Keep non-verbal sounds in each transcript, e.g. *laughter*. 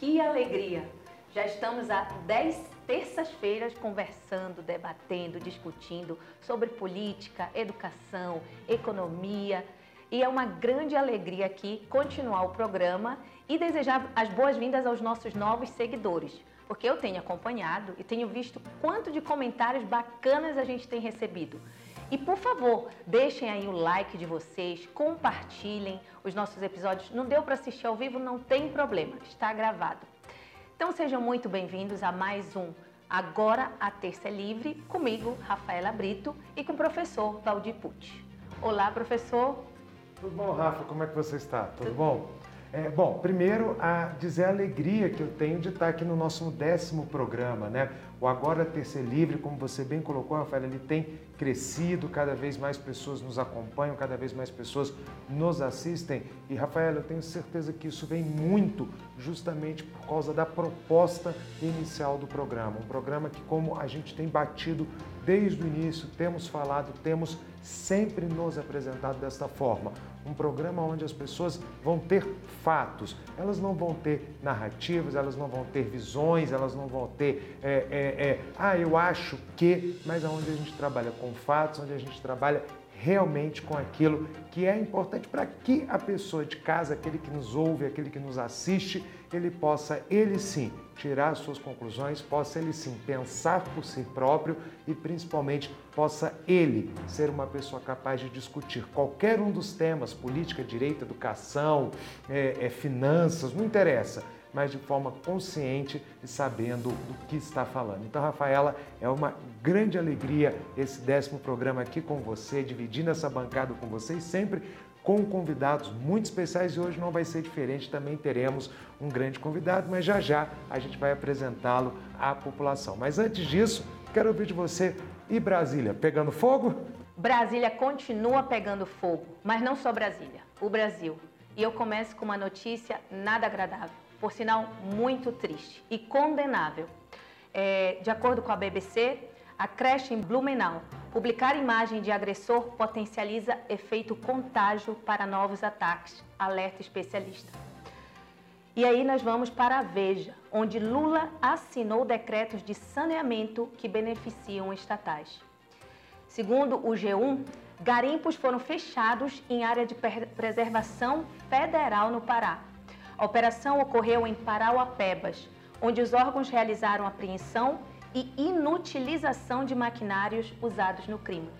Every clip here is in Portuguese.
Que alegria! Já estamos há dez terças-feiras conversando, debatendo, discutindo sobre política, educação, economia. E é uma grande alegria aqui continuar o programa e desejar as boas-vindas aos nossos novos seguidores, porque eu tenho acompanhado e tenho visto quanto de comentários bacanas a gente tem recebido. E por favor, deixem aí o like de vocês, compartilhem os nossos episódios. Não deu para assistir ao vivo, não tem problema, está gravado. Então sejam muito bem-vindos a mais um Agora a Terça é Livre, comigo, Rafaela Brito, e com o professor Valdir Pucci. Olá, professor. Tudo bom, Rafa? Como é que você está? Tudo, Tudo bom? É, bom, primeiro a dizer a alegria que eu tenho de estar aqui no nosso décimo programa, né? O Agora Ter Ser Livre, como você bem colocou, Rafael, ele tem crescido, cada vez mais pessoas nos acompanham, cada vez mais pessoas nos assistem. E, Rafael, eu tenho certeza que isso vem muito justamente por causa da proposta inicial do programa. Um programa que, como a gente tem batido desde o início, temos falado, temos sempre nos apresentado desta forma. Um programa onde as pessoas vão ter fatos, elas não vão ter narrativas, elas não vão ter visões, elas não vão ter, é, é, é, ah, eu acho que, mas aonde a gente trabalha com fatos, onde a gente trabalha realmente com aquilo que é importante para que a pessoa de casa, aquele que nos ouve, aquele que nos assiste, ele possa, ele sim, tirar suas conclusões, possa ele sim pensar por si próprio e principalmente possa ele ser uma pessoa capaz de discutir qualquer um dos temas, política, direito, educação, é, é, finanças, não interessa mas de forma consciente e sabendo do que está falando. Então, Rafaela, é uma grande alegria esse décimo programa aqui com você, dividindo essa bancada com vocês, sempre com convidados muito especiais e hoje não vai ser diferente, também teremos um grande convidado, mas já já a gente vai apresentá-lo à população. Mas antes disso, quero ouvir de você e Brasília, pegando fogo? Brasília continua pegando fogo, mas não só Brasília, o Brasil. E eu começo com uma notícia nada agradável por sinal muito triste e condenável. É, de acordo com a BBC, a creche em Blumenau publicar imagem de agressor potencializa efeito contágio para novos ataques, alerta especialista. E aí nós vamos para a Veja, onde Lula assinou decretos de saneamento que beneficiam estatais. Segundo o G1, garimpos foram fechados em área de preservação federal no Pará a operação ocorreu em Parauapebas, onde os órgãos realizaram apreensão e inutilização de maquinários usados no crime.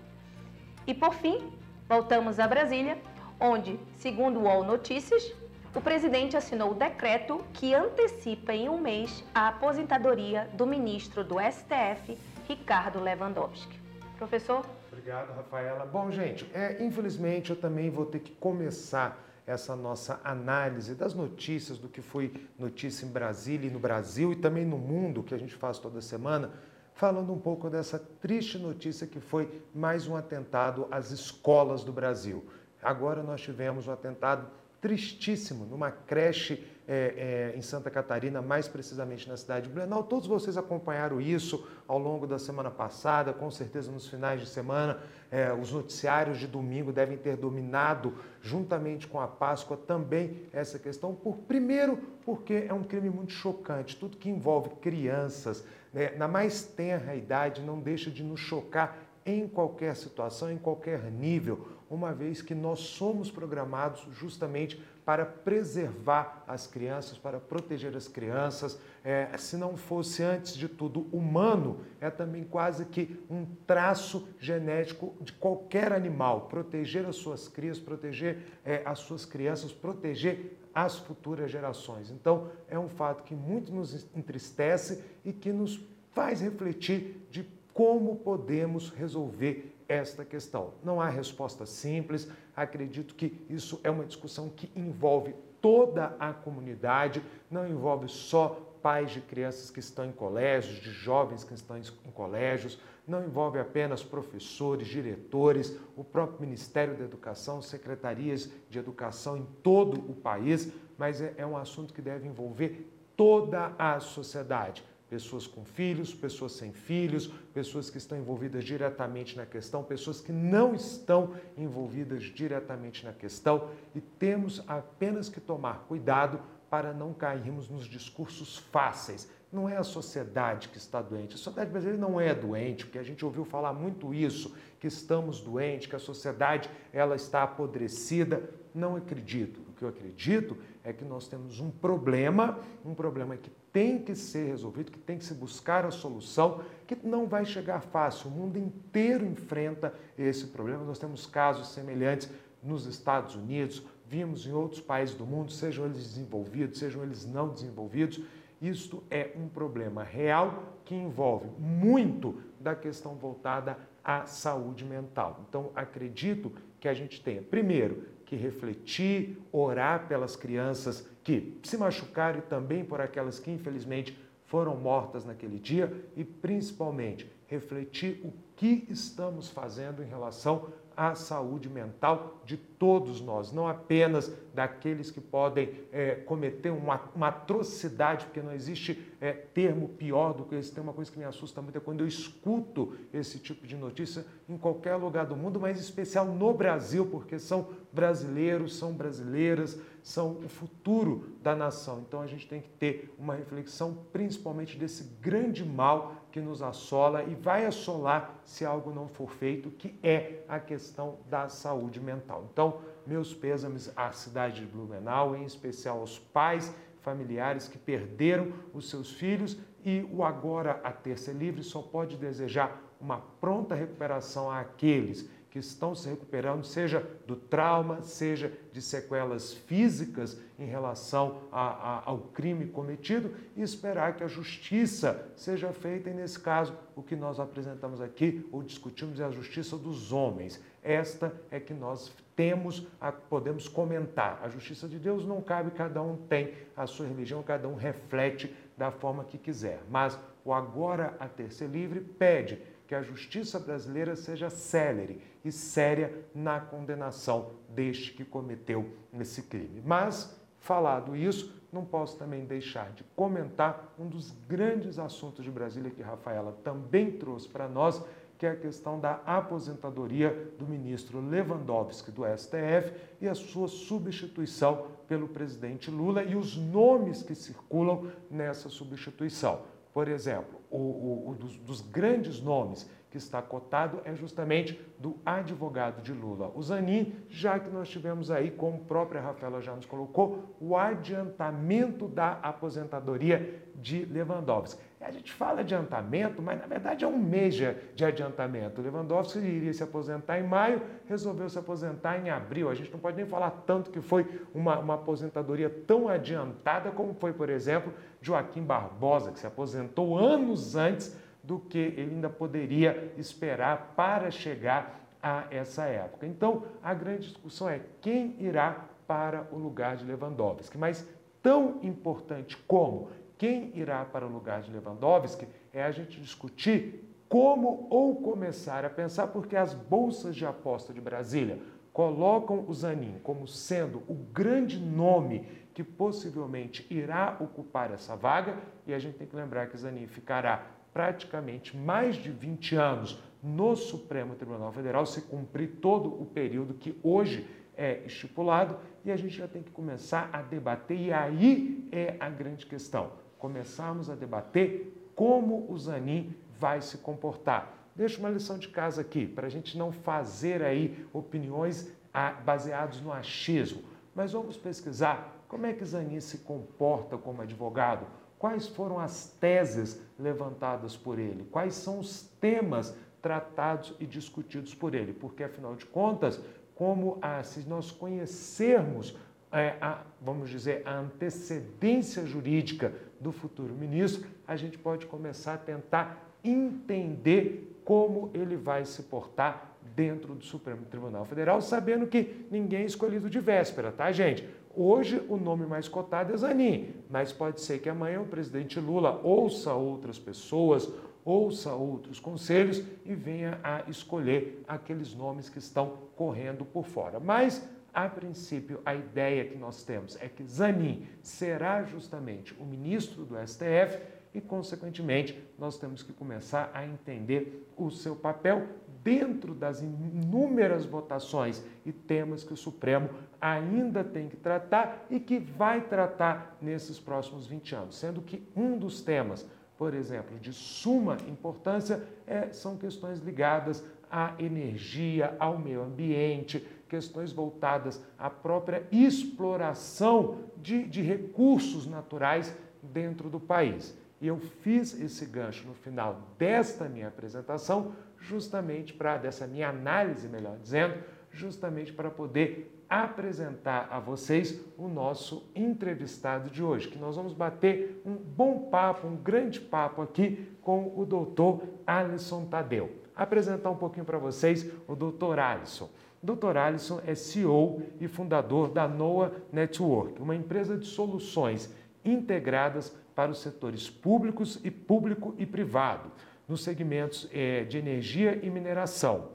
E por fim, voltamos a Brasília, onde, segundo o UOL Notícias, o presidente assinou o decreto que antecipa em um mês a aposentadoria do ministro do STF, Ricardo Lewandowski. Professor? Obrigado, Rafaela. Bom, gente, é, infelizmente eu também vou ter que começar essa nossa análise das notícias, do que foi notícia em Brasília e no Brasil e também no mundo, que a gente faz toda semana, falando um pouco dessa triste notícia que foi mais um atentado às escolas do Brasil. Agora nós tivemos um atentado tristíssimo numa creche é, é, em Santa Catarina, mais precisamente na cidade de Blumenau. Todos vocês acompanharam isso ao longo da semana passada, com certeza nos finais de semana. É, os noticiários de domingo devem ter dominado, juntamente com a Páscoa, também essa questão. Por, primeiro, porque é um crime muito chocante. Tudo que envolve crianças, né, na mais tenra idade, não deixa de nos chocar em qualquer situação, em qualquer nível, uma vez que nós somos programados justamente para preservar as crianças, para proteger as crianças. É, se não fosse, antes de tudo, humano, é também quase que um traço genético de qualquer animal. Proteger as suas crias, proteger é, as suas crianças, proteger as futuras gerações. Então, é um fato que muito nos entristece e que nos faz refletir de como podemos resolver esta questão. Não há resposta simples, acredito que isso é uma discussão que envolve toda a comunidade, não envolve só pais de crianças que estão em colégios, de jovens que estão em colégios, não envolve apenas professores, diretores, o próprio Ministério da Educação, secretarias de educação em todo o país, mas é, é um assunto que deve envolver toda a sociedade pessoas com filhos, pessoas sem filhos, pessoas que estão envolvidas diretamente na questão, pessoas que não estão envolvidas diretamente na questão e temos apenas que tomar cuidado para não cairmos nos discursos fáceis. Não é a sociedade que está doente. A sociedade brasileira não é doente, porque a gente ouviu falar muito isso, que estamos doentes, que a sociedade ela está apodrecida. Não acredito. O que eu acredito é que nós temos um problema, um problema que tem que ser resolvido, que tem que se buscar a solução, que não vai chegar fácil. O mundo inteiro enfrenta esse problema. Nós temos casos semelhantes nos Estados Unidos, vimos em outros países do mundo, sejam eles desenvolvidos, sejam eles não desenvolvidos. Isto é um problema real que envolve muito da questão voltada à saúde mental. Então, acredito que a gente tenha, primeiro, que refletir, orar pelas crianças que se machucaram e também por aquelas que infelizmente foram mortas naquele dia e principalmente refletir o que estamos fazendo em relação à saúde mental de todos nós, não apenas daqueles que podem é, cometer uma, uma, atrocidade, porque não existe é, termo pior do que esse. Tem uma coisa que me assusta muito é quando eu escuto esse tipo de notícia em qualquer lugar do mundo, mas em especial no Brasil, porque são brasileiros, são brasileiras, são o futuro da nação. Então a gente tem que ter uma reflexão principalmente desse grande mal que nos assola e vai assolar se algo não for feito, que é a questão da saúde mental. Então, meus pêsames à cidade de Blumenau, em especial aos pais, familiares que perderam os seus filhos e o agora a terça livre só pode desejar uma pronta recuperação àqueles que estão se recuperando, seja do trauma, seja de sequelas físicas em relação a, a, ao crime cometido, e esperar que a justiça seja feita, e nesse caso, o que nós apresentamos aqui, ou discutimos, é a justiça dos homens. Esta é que nós temos, a, podemos comentar. A justiça de Deus não cabe, cada um tem a sua religião, cada um reflete da forma que quiser. Mas o agora a ter ser livre pede que a justiça brasileira seja célere e séria na condenação deste que cometeu esse crime. Mas, falado isso, não posso também deixar de comentar um dos grandes assuntos de Brasília que Rafaela também trouxe para nós, que é a questão da aposentadoria do ministro Lewandowski do STF e a sua substituição pelo presidente Lula e os nomes que circulam nessa substituição. Por exemplo, o, o, o dos, dos grandes nomes que está cotado é justamente do advogado de Lula, o Zanin, já que nós tivemos aí, como a própria Rafaela já nos colocou, o adiantamento da aposentadoria de Lewandowski. A gente fala adiantamento, mas na verdade é um mês de adiantamento. Lewandowski iria se aposentar em maio, resolveu se aposentar em abril. A gente não pode nem falar tanto que foi uma, uma aposentadoria tão adiantada como foi, por exemplo, Joaquim Barbosa, que se aposentou anos antes do que ele ainda poderia esperar para chegar a essa época. Então, a grande discussão é quem irá para o lugar de Lewandowski. Mas tão importante como quem irá para o lugar de Lewandowski é a gente discutir como ou começar a pensar, porque as bolsas de aposta de Brasília colocam o Zanin como sendo o grande nome que possivelmente irá ocupar essa vaga, e a gente tem que lembrar que Zanin ficará praticamente mais de 20 anos no Supremo Tribunal Federal, se cumprir todo o período que hoje é estipulado, e a gente já tem que começar a debater, e aí é a grande questão: começarmos a debater como o Zanin vai se comportar. Deixa uma lição de casa aqui, para a gente não fazer aí opiniões ah, baseadas no achismo, mas vamos pesquisar como é que Zanin se comporta como advogado, Quais foram as teses levantadas por ele? Quais são os temas tratados e discutidos por ele? Porque, afinal de contas, como a, se nós conhecermos, é, a, vamos dizer, a antecedência jurídica do futuro ministro, a gente pode começar a tentar entender como ele vai se portar dentro do Supremo Tribunal Federal, sabendo que ninguém é escolhido de véspera, tá, gente? Hoje o nome mais cotado é Zanin, mas pode ser que amanhã o presidente Lula ouça outras pessoas, ouça outros conselhos e venha a escolher aqueles nomes que estão correndo por fora. Mas, a princípio, a ideia que nós temos é que Zanin será justamente o ministro do STF e, consequentemente, nós temos que começar a entender o seu papel dentro das inúmeras votações e temas que o Supremo ainda tem que tratar e que vai tratar nesses próximos 20 anos, sendo que um dos temas, por exemplo, de suma importância é, são questões ligadas à energia, ao meio ambiente, questões voltadas à própria exploração de, de recursos naturais dentro do país. E eu fiz esse gancho no final desta minha apresentação, justamente para, dessa minha análise, melhor dizendo, justamente para poder apresentar a vocês o nosso entrevistado de hoje, que nós vamos bater um bom papo, um grande papo aqui com o doutor Alisson Tadeu. Apresentar um pouquinho para vocês o doutor Alisson. Dr. Alisson é CEO e fundador da NOAA Network, uma empresa de soluções integradas para os setores públicos e público e privado, nos segmentos é, de energia e mineração.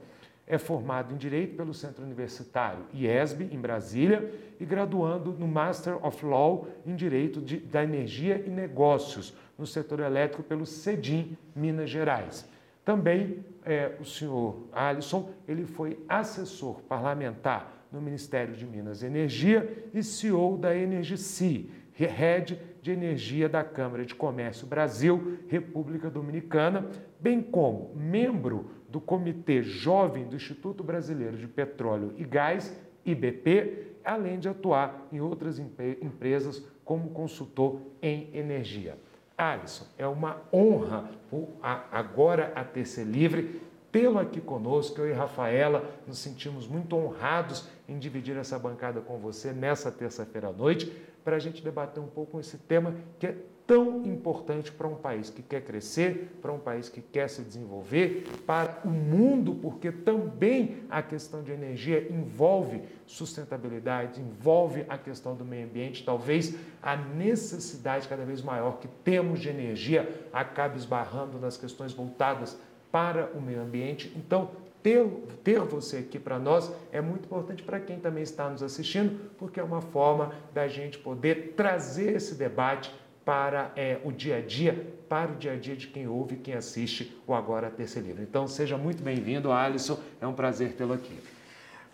É formado em Direito pelo Centro Universitário IESB, em Brasília, e graduando no Master of Law em Direito de, da Energia e Negócios, no setor elétrico pelo CEDIM, Minas Gerais. Também é, o senhor Alisson, ele foi assessor parlamentar no Ministério de Minas e Energia e CEO da Energici, Head de Energia da Câmara de Comércio Brasil, República Dominicana, bem como membro do Comitê Jovem do Instituto Brasileiro de Petróleo e Gás, IBP, além de atuar em outras empresas como consultor em energia. Alisson, é uma honra agora a ter ser livre tê-lo aqui conosco. Eu e Rafaela nos sentimos muito honrados em dividir essa bancada com você nessa terça-feira à noite, para a gente debater um pouco esse tema que é tão importante para um país que quer crescer, para um país que quer se desenvolver, para o mundo, porque também a questão de energia envolve sustentabilidade, envolve a questão do meio ambiente, talvez a necessidade cada vez maior que temos de energia acabe esbarrando nas questões voltadas para o meio ambiente. Então, ter, ter você aqui para nós é muito importante para quem também está nos assistindo, porque é uma forma da gente poder trazer esse debate para é, o dia a dia, para o dia a dia de quem ouve e quem assiste o Agora Terceiro Livro. Então, seja muito bem-vindo, Alisson. É um prazer tê-lo aqui.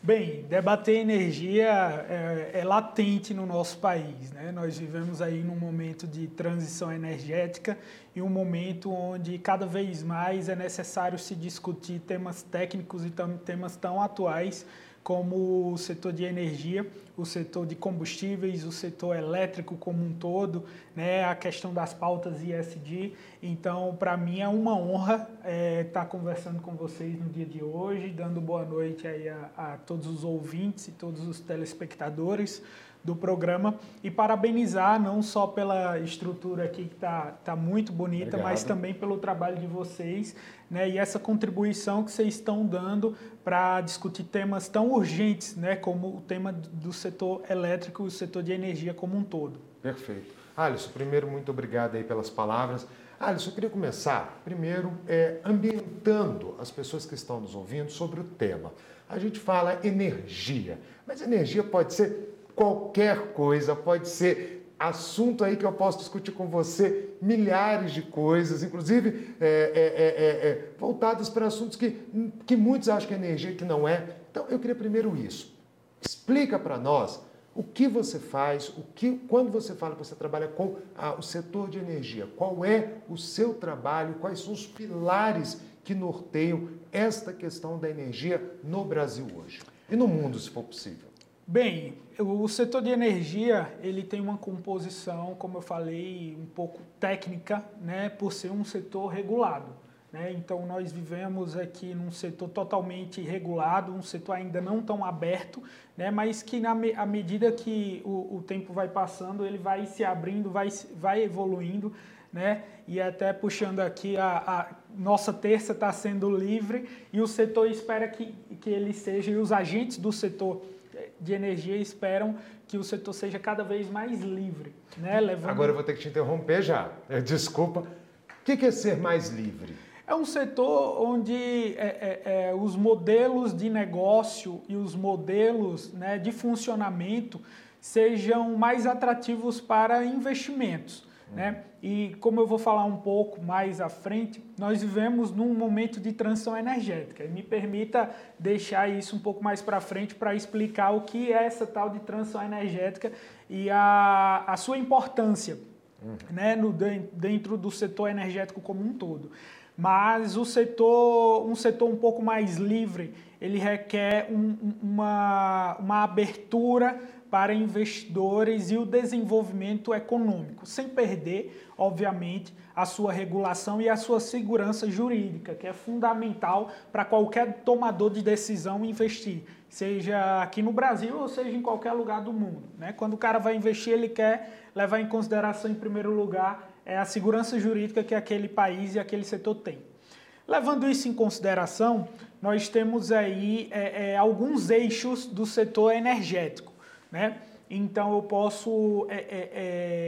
Bem, debater energia é, é, latente no nosso país. Né? Nós vivemos aí num momento de transição energética e um momento onde cada vez mais é necessário se discutir temas técnicos e temas tão atuais como o setor de energia, o setor de combustíveis, o setor elétrico como um todo, né, a questão das pautas ISD. Então, para mim é uma honra estar é, tá conversando com vocês no dia de hoje, dando boa noite aí a, a todos os ouvintes e todos os telespectadores do programa e parabenizar não só pela estrutura aqui que está tá muito bonita, Obrigado. mas também pelo trabalho de vocês né, e essa contribuição que vocês estão dando para discutir temas tão urgentes né, como o tema do setor elétrico e o setor de energia como um todo. Perfeito. Alisson, primeiro, muito obrigado aí pelas palavras. Alisson, eu queria começar primeiro é, ambientando as pessoas que estão nos ouvindo sobre o tema. A gente fala energia, mas energia pode ser qualquer coisa, pode ser assunto aí que eu posso discutir com você, milhares de coisas, inclusive é, é, é, é, voltadas para assuntos que, que muitos acham que é energia, que não é. Então, eu queria primeiro isso. Explica para nós o que você faz, o que, quando você fala que você trabalha com o setor de energia, qual é o seu trabalho, quais são os pilares que norteiam esta questão da energia no Brasil hoje e no mundo, se for possível. Bem, o setor de energia ele tem uma composição, como eu falei, um pouco técnica, né, por ser um setor regulado. Né? Então nós vivemos aqui num setor totalmente regulado, um setor ainda não tão aberto, né, mas que na à medida que o, o tempo vai passando ele vai se abrindo, vai, vai evoluindo, né? E até puxando aqui a, a nossa terça está sendo livre e o setor espera que, que ele seja e os agentes do setor de energia esperam que o setor seja cada vez mais livre. Né? Levando... Agora eu vou ter que te interromper já. É, desculpa. O que é ser mais livre? É um setor onde é, é, é, os modelos de negócio e os modelos né, de funcionamento sejam mais atrativos para investimentos. Né? E como eu vou falar um pouco mais à frente, nós vivemos num momento de transição energética. E me permita deixar isso um pouco mais para frente para explicar o que é essa tal de transição energética e a, a sua importância uhum. né, no, dentro do setor energético como um todo. Mas o setor, um setor um pouco mais livre, ele requer um, uma, uma abertura para investidores e o desenvolvimento econômico, sem perder, obviamente, a sua regulação e a sua segurança jurídica, que é fundamental para qualquer tomador de decisão investir, seja aqui no Brasil ou seja em qualquer lugar do mundo. Né? Quando o cara vai investir, ele quer levar em consideração, em primeiro lugar, é a segurança jurídica que aquele país e aquele setor tem. Levando isso em consideração, nós temos aí é, é, alguns eixos do setor energético. Né? Então eu posso é, é,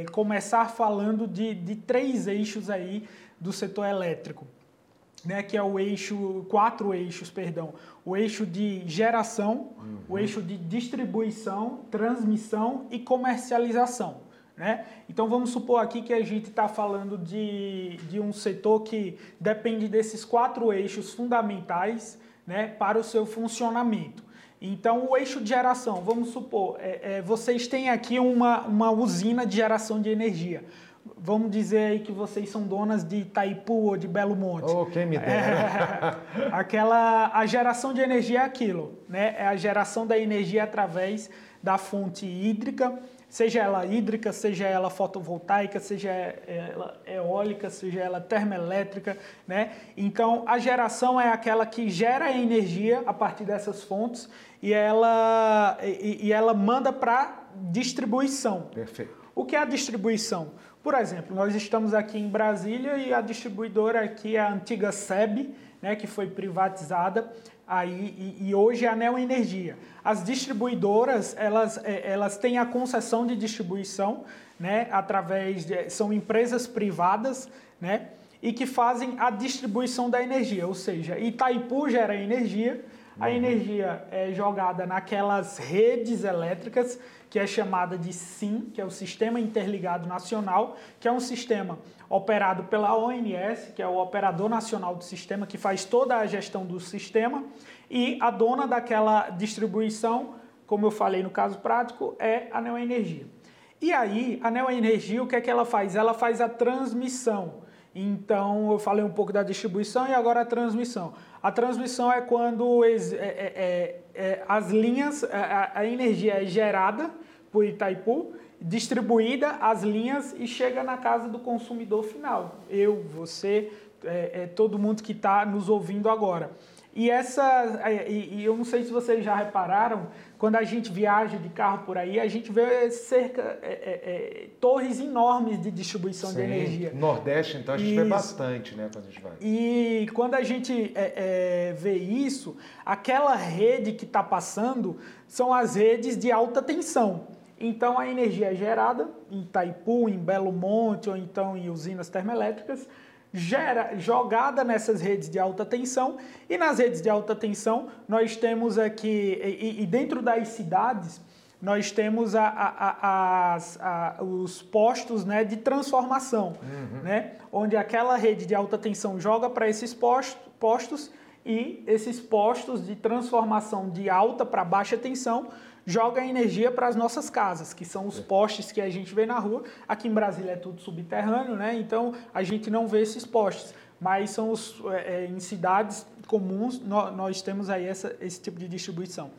é, começar falando de, de três eixos aí do setor elétrico, né? que é o eixo, quatro eixos, perdão, o eixo de geração, uhum. o eixo de distribuição, transmissão e comercialização. Né? Então vamos supor aqui que a gente está falando de, de um setor que depende desses quatro eixos fundamentais né, para o seu funcionamento. Então, o eixo de geração, vamos supor, é, é, vocês têm aqui uma, uma usina de geração de energia. Vamos dizer aí que vocês são donas de Itaipu ou de Belo Monte. Oh, quem me dera. É, *laughs* aquela, a geração de energia é aquilo, né? É a geração da energia através da fonte hídrica, seja ela hídrica, seja ela fotovoltaica, seja ela eólica, seja ela termoelétrica, né? Então, a geração é aquela que gera energia a partir dessas fontes e ela, e, e ela manda para distribuição. Perfeito. O que é a distribuição? Por exemplo, nós estamos aqui em Brasília e a distribuidora aqui é a antiga SEB, né, que foi privatizada aí e, e, hoje é a Neo Energia. As distribuidoras elas, é, elas têm a concessão de distribuição, né, através de, são empresas privadas, né, e que fazem a distribuição da energia, ou seja, Itaipu gera energia, a uhum. energia é jogada naquelas redes elétricas que é chamada de SIM, que é o Sistema Interligado Nacional, que é um sistema operado pela ONS, que é o Operador Nacional do Sistema, que faz toda a gestão do sistema, e a dona daquela distribuição, como eu falei no caso prático, é a Neoenergia. E aí, a Neoenergia, o que é que ela faz? Ela faz a transmissão. Então, eu falei um pouco da distribuição e agora a transmissão. A transmissão é quando é, é, é, é, as linhas, a, a energia é gerada por Itaipu, distribuída as linhas e chega na casa do consumidor final. Eu, você, é, é todo mundo que está nos ouvindo agora. E essa, é, e, e, eu não sei se vocês já repararam, quando a gente viaja de carro por aí, a gente vê cerca é, é, é torres enormes de distribuição Sim, de energia. Nordeste, então a gente isso. vê bastante, né, quando a gente vai. E quando a gente é, é, vê isso, aquela rede que está passando são as redes de alta tensão. Então a energia é gerada em Itaipu, em Belo Monte ou então em usinas termoelétricas gera, jogada nessas redes de alta tensão e nas redes de alta tensão nós temos aqui, e, e dentro das cidades, nós temos a, a, a, os postos né, de transformação, uhum. né, onde aquela rede de alta tensão joga para esses postos, postos e esses postos de transformação de alta para baixa tensão joga energia para as nossas casas, que são os postes que a gente vê na rua. Aqui em Brasília é tudo subterrâneo, né? Então a gente não vê esses postes, mas são os, é, é em cidades comuns nós, nós temos aí essa, esse tipo de distribuição.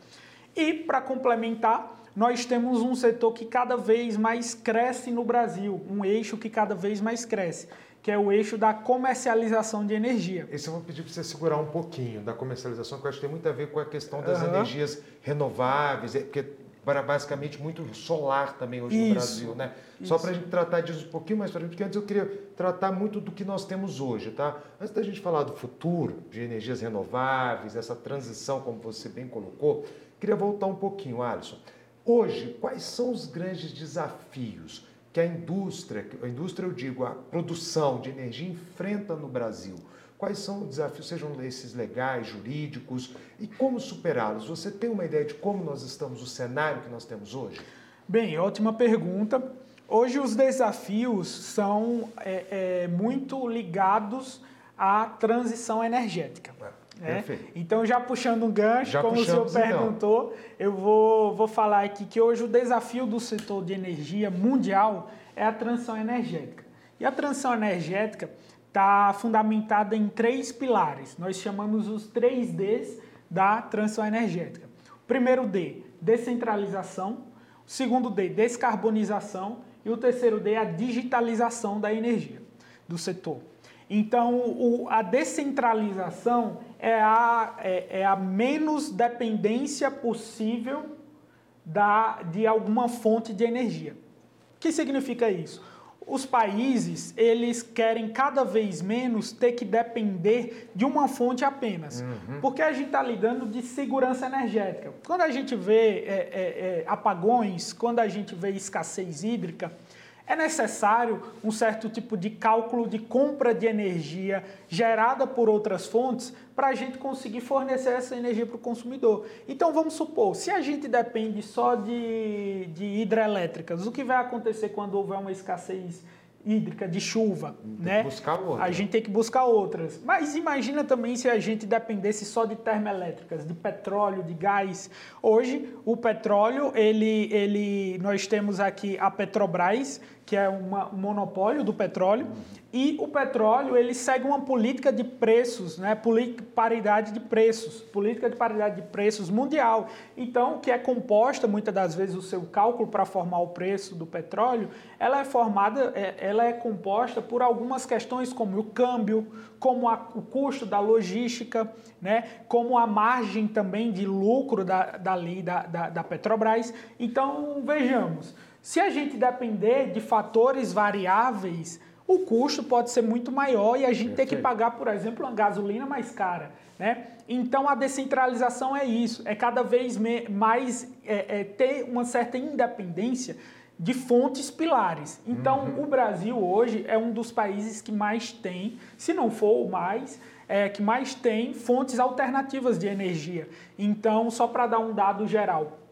E para complementar, nós temos um setor que cada vez mais cresce no Brasil, um eixo que cada vez mais cresce, que é o eixo da comercialização de energia. Esse eu vou pedir para você segurar um pouquinho da comercialização, que eu acho que tem muito a ver com a questão das uhum. energias renováveis, é, porque para basicamente muito solar também hoje isso, no Brasil, né? Isso. Só para a gente tratar disso um pouquinho mais para gente, porque antes eu queria tratar muito do que nós temos hoje, tá? Antes da gente falar do futuro, de energias renováveis, essa transição, como você bem colocou, queria voltar um pouquinho, Alisson. Hoje, quais são os grandes desafios que a indústria, a indústria eu digo, a produção de energia enfrenta no Brasil? Quais são os desafios, sejam esses legais, jurídicos, e como superá-los? Você tem uma ideia de como nós estamos, o cenário que nós temos hoje? Bem, ótima pergunta. Hoje os desafios são é, é, muito ligados à transição energética. É, né? Então, já puxando um gancho, já como o senhor perguntou, então. eu vou, vou falar aqui que hoje o desafio do setor de energia mundial é a transição energética. E a transição energética está fundamentada em três pilares. Nós chamamos os três Ds da transição energética. O primeiro D, descentralização. O segundo D, descarbonização. E o terceiro D, a digitalização da energia do setor. Então, o, a descentralização é a, é, é a menos dependência possível da, de alguma fonte de energia. O que significa isso? Os países, eles querem cada vez menos ter que depender de uma fonte apenas. Uhum. Porque a gente está lidando de segurança energética. Quando a gente vê é, é, é, apagões, quando a gente vê escassez hídrica, é necessário um certo tipo de cálculo de compra de energia gerada por outras fontes para a gente conseguir fornecer essa energia para o consumidor. Então vamos supor, se a gente depende só de, de hidrelétricas, o que vai acontecer quando houver uma escassez hídrica, de chuva, tem né? buscar outra. A gente tem que buscar outras. Mas imagina também se a gente dependesse só de termoelétricas, de petróleo, de gás. Hoje, o petróleo, ele, ele, nós temos aqui a Petrobras, que é um monopólio do petróleo, e o petróleo ele segue uma política de preços, né? paridade de preços, política de paridade de preços mundial. Então, que é composta muitas das vezes o seu cálculo para formar o preço do petróleo, ela é formada, é, ela é composta por algumas questões como o câmbio, como a, o custo da logística, né? como a margem também de lucro da, dali, da, da, da Petrobras. Então, vejamos. Se a gente depender de fatores variáveis, o custo pode ser muito maior e a gente tem que pagar, por exemplo, uma gasolina mais cara. Né? Então a descentralização é isso, é cada vez mais é, é, ter uma certa independência de fontes pilares. Então uhum. o Brasil hoje é um dos países que mais tem, se não for o mais, é, que mais tem fontes alternativas de energia. Então, só para dar um dado geral,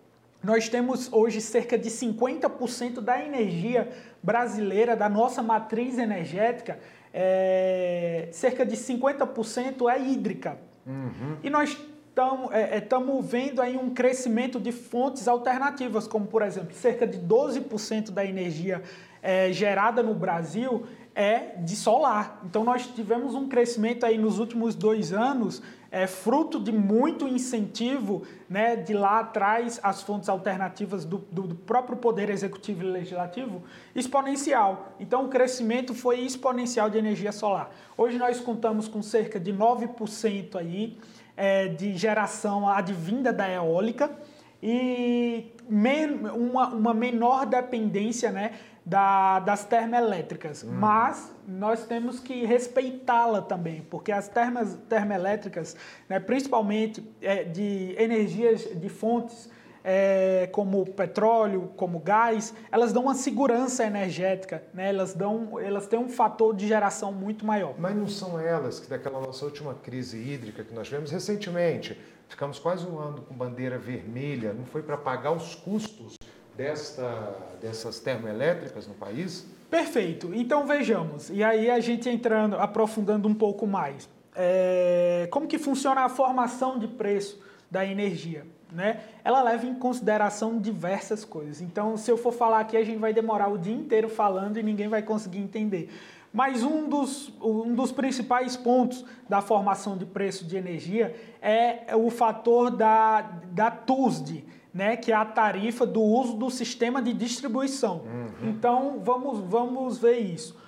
nós temos hoje cerca de 50% da energia brasileira, da nossa matriz energética, é, cerca de 50% é hídrica. Uhum. E nós estamos é, é vendo aí um crescimento de fontes alternativas, como por exemplo, cerca de 12% da energia é, gerada no Brasil é de solar. Então nós tivemos um crescimento aí nos últimos dois anos, é fruto de muito incentivo né, de lá atrás as fontes alternativas do, do, do próprio poder executivo e legislativo exponencial. Então o crescimento foi exponencial de energia solar. Hoje nós contamos com cerca de 9% aí é, de geração advinda da eólica e uma, uma menor dependência né, da, das termoelétricas, hum. mas nós temos que respeitá-la também, porque as termas, termoelétricas, né, principalmente é, de energias de fontes é, como petróleo, como gás, elas dão uma segurança energética, né? elas, dão, elas têm um fator de geração muito maior. Mas não são elas que, daquela nossa última crise hídrica que nós tivemos recentemente, ficamos quase um ano com bandeira vermelha, não foi para pagar os custos desta, dessas termoelétricas no país? Perfeito. Então vejamos. E aí a gente entrando, aprofundando um pouco mais. É, como que funciona a formação de preço da energia? Né? Ela leva em consideração diversas coisas. Então, se eu for falar aqui, a gente vai demorar o dia inteiro falando e ninguém vai conseguir entender. Mas um dos, um dos principais pontos da formação de preço de energia é o fator da, da TUSD, né, que é a tarifa do uso do sistema de distribuição. Uhum. Então, vamos, vamos ver isso.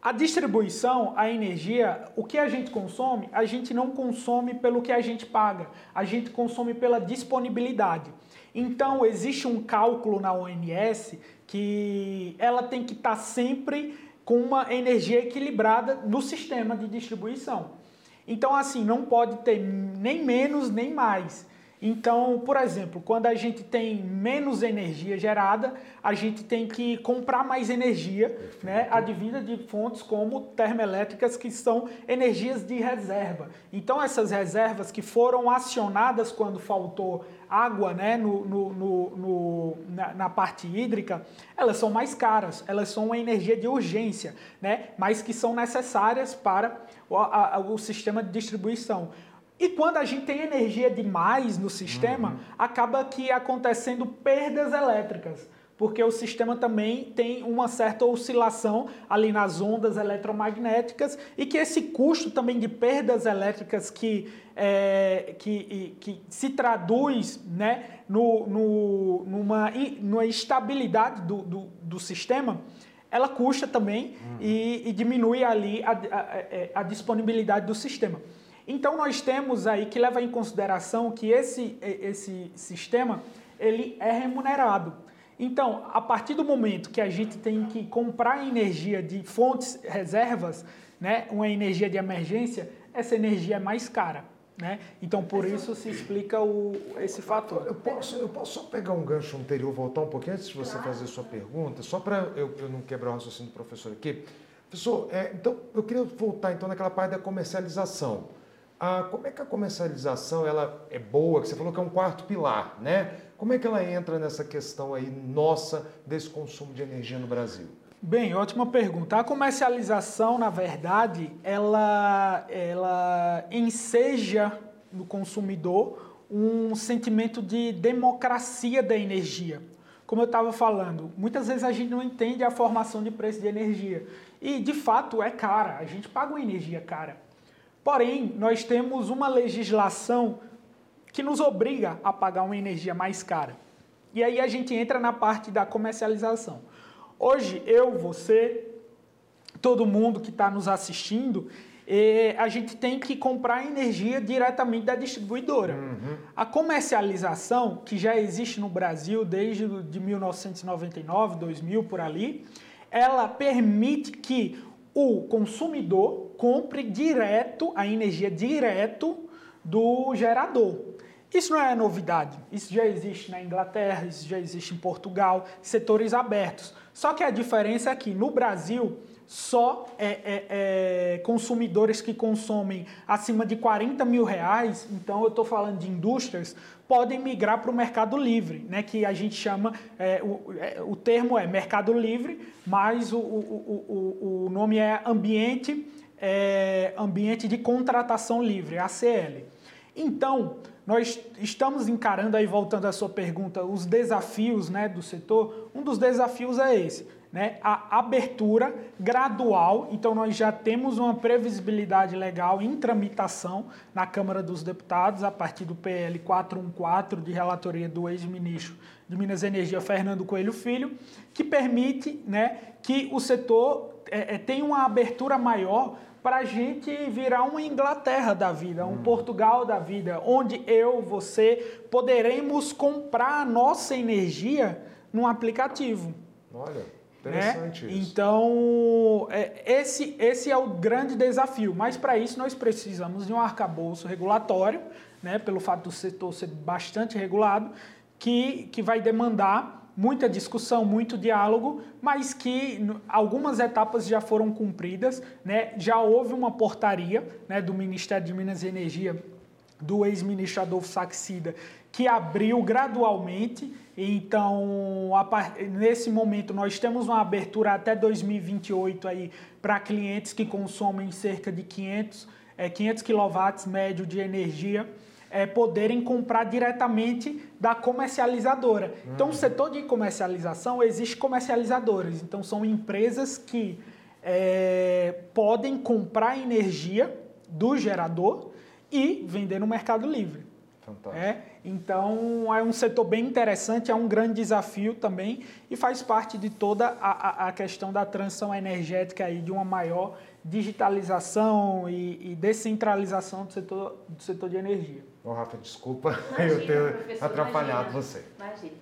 A distribuição, a energia, o que a gente consome, a gente não consome pelo que a gente paga, a gente consome pela disponibilidade. Então, existe um cálculo na ONS que ela tem que estar tá sempre com uma energia equilibrada no sistema de distribuição. Então, assim, não pode ter nem menos nem mais. Então, por exemplo, quando a gente tem menos energia gerada, a gente tem que comprar mais energia, né, advinda de fontes como termoelétricas, que são energias de reserva. Então, essas reservas que foram acionadas quando faltou água né, no, no, no, no na, na, parte hídrica, elas são mais caras, elas são uma energia de urgência, né, mas que são necessárias para o, a, o sistema de distribuição. E quando a gente tem energia demais no sistema, uhum. acaba que acontecendo perdas elétricas, porque o sistema também tem uma certa oscilação ali nas ondas eletromagnéticas e que esse custo também de perdas elétricas que, é, que, que se traduz né, no, no, numa, numa instabilidade do, do, do sistema, ela custa também uhum. e, e, diminui ali a, a, a disponibilidade do sistema. Então nós temos aí que levar em consideração que esse, esse sistema ele é remunerado. Então, a partir do momento que a gente tem que comprar energia de fontes reservas, né, uma energia de emergência, essa energia é mais cara. Né? Então, por isso se explica o, esse fator. Eu posso, eu posso só pegar um gancho anterior, voltar um pouquinho antes de você claro. fazer sua pergunta, só para eu, eu não quebrar o raciocínio do professor aqui. Professor, é, então eu queria voltar então naquela parte da comercialização. Ah, como é que a comercialização ela é boa? Que você falou que é um quarto pilar, né? Como é que ela entra nessa questão aí nossa desse consumo de energia no Brasil? Bem, ótima pergunta. A comercialização, na verdade, ela, ela enseja no consumidor um sentimento de democracia da energia. Como eu estava falando, muitas vezes a gente não entende a formação de preço de energia. E, de fato, é cara. A gente paga uma energia cara. Porém, nós temos uma legislação que nos obriga a pagar uma energia mais cara. E aí a gente entra na parte da comercialização. Hoje, eu, você, todo mundo que está nos assistindo, eh, a gente tem que comprar energia diretamente da distribuidora. Uhum. A comercialização, que já existe no Brasil desde de 1999, 2000, por ali, ela permite que o consumidor compre direto a energia direto do gerador. Isso não é novidade. Isso já existe na Inglaterra, isso já existe em Portugal, setores abertos. Só que a diferença é que no Brasil só é, é, é, consumidores que consomem acima de 40 mil reais, então eu estou falando de indústrias, podem migrar para o mercado livre, né, que a gente chama, é, o, é, o termo é mercado livre, mas o, o, o, o nome é ambiente, é, ambiente de contratação livre, ACL. Então, nós estamos encarando, aí voltando à sua pergunta, os desafios né, do setor. Um dos desafios é esse, né, a abertura gradual. Então, nós já temos uma previsibilidade legal em tramitação na Câmara dos Deputados, a partir do PL 414, de relatoria do ex-ministro de Minas e Energia, Fernando Coelho Filho, que permite né, que o setor é, é, tenha uma abertura maior para a gente virar uma Inglaterra da vida, um hum. Portugal da vida, onde eu, você, poderemos comprar a nossa energia num aplicativo. Olha, interessante né? isso. Então, é, esse, esse é o grande desafio, mas para isso nós precisamos de um arcabouço regulatório, né, pelo fato do setor ser bastante regulado, que, que vai demandar muita discussão, muito diálogo, mas que algumas etapas já foram cumpridas, né? já houve uma portaria né, do Ministério de Minas e Energia, do ex-ministro Adolfo Saxida, que abriu gradualmente. Então, nesse momento, nós temos uma abertura até 2028 aí para clientes que consomem cerca de 500, é, 500 kW médio de energia é, poderem comprar diretamente da comercializadora. Uhum. Então, no setor de comercialização, existe comercializadoras. Então, são empresas que é, podem comprar energia do gerador e vender no Mercado Livre. É, então, é um setor bem interessante, é um grande desafio também e faz parte de toda a, a questão da transição energética aí, de uma maior digitalização e, e descentralização do setor, do setor de energia. Ô, Rafa, desculpa *laughs* imagina, eu ter atrapalhado imagina, você. Imagina.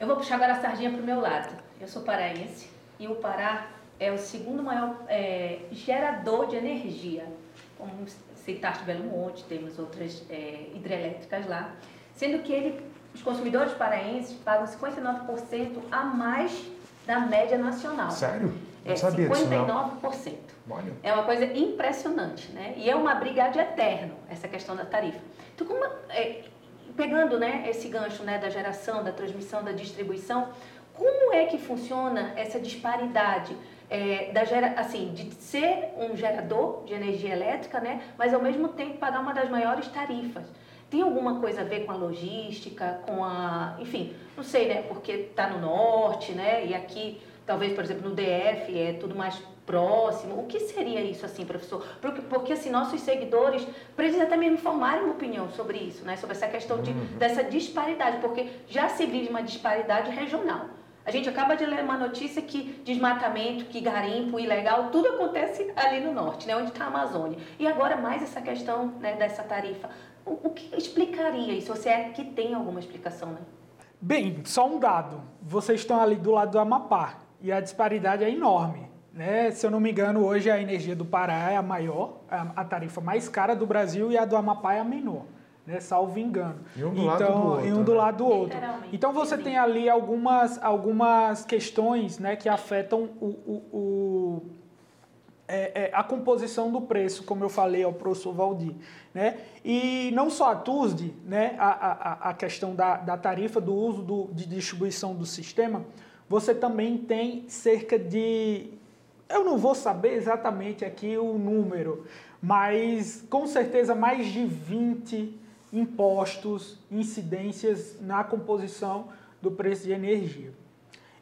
Eu vou puxar agora a sardinha para o meu lado. Eu sou paraense e o Pará é o segundo maior é, gerador de energia. Como citaste Belo Monte, temos outras é, hidrelétricas lá. sendo que ele, os consumidores paraenses pagam 59% a mais da média nacional. Sério? é, sabia 59%. Olha. É uma coisa impressionante, né? E é uma briga de eterno, essa questão da tarifa. Então, como, é, pegando né, esse gancho né, da geração, da transmissão, da distribuição, como é que funciona essa disparidade é, da gera, assim, de ser um gerador de energia elétrica, né, mas ao mesmo tempo pagar uma das maiores tarifas? Tem alguma coisa a ver com a logística, com a, enfim, não sei, né, porque está no norte, né, e aqui talvez, por exemplo, no DF é tudo mais próximo. O que seria isso, assim, professor? Porque, porque assim, nossos seguidores precisam até mesmo formarem uma opinião sobre isso, né? Sobre essa questão de, uhum. dessa disparidade, porque já se vive uma disparidade regional. A gente acaba de ler uma notícia que desmatamento, que garimpo ilegal, tudo acontece ali no norte, né, onde está a Amazônia. E agora mais essa questão né, dessa tarifa. O, o, que explicaria isso? Você é que tem alguma explicação, né? Bem, só um dado. Vocês estão ali do lado do Amapá e a disparidade é enorme. Né? Se eu não me engano, hoje a energia do Pará é a maior, a tarifa mais cara do Brasil e a do Amapá é a menor. Né, salvo engano. E um do então, lado do outro. E um do né? lado do outro. Então você tem ali algumas, algumas questões né, que afetam o, o, o é, é, a composição do preço, como eu falei ao professor Valdir. Né? E não só a TUSD, né, a, a, a questão da, da tarifa, do uso do, de distribuição do sistema, você também tem cerca de. Eu não vou saber exatamente aqui o número, mas com certeza mais de 20 impostos, incidências na composição do preço de energia.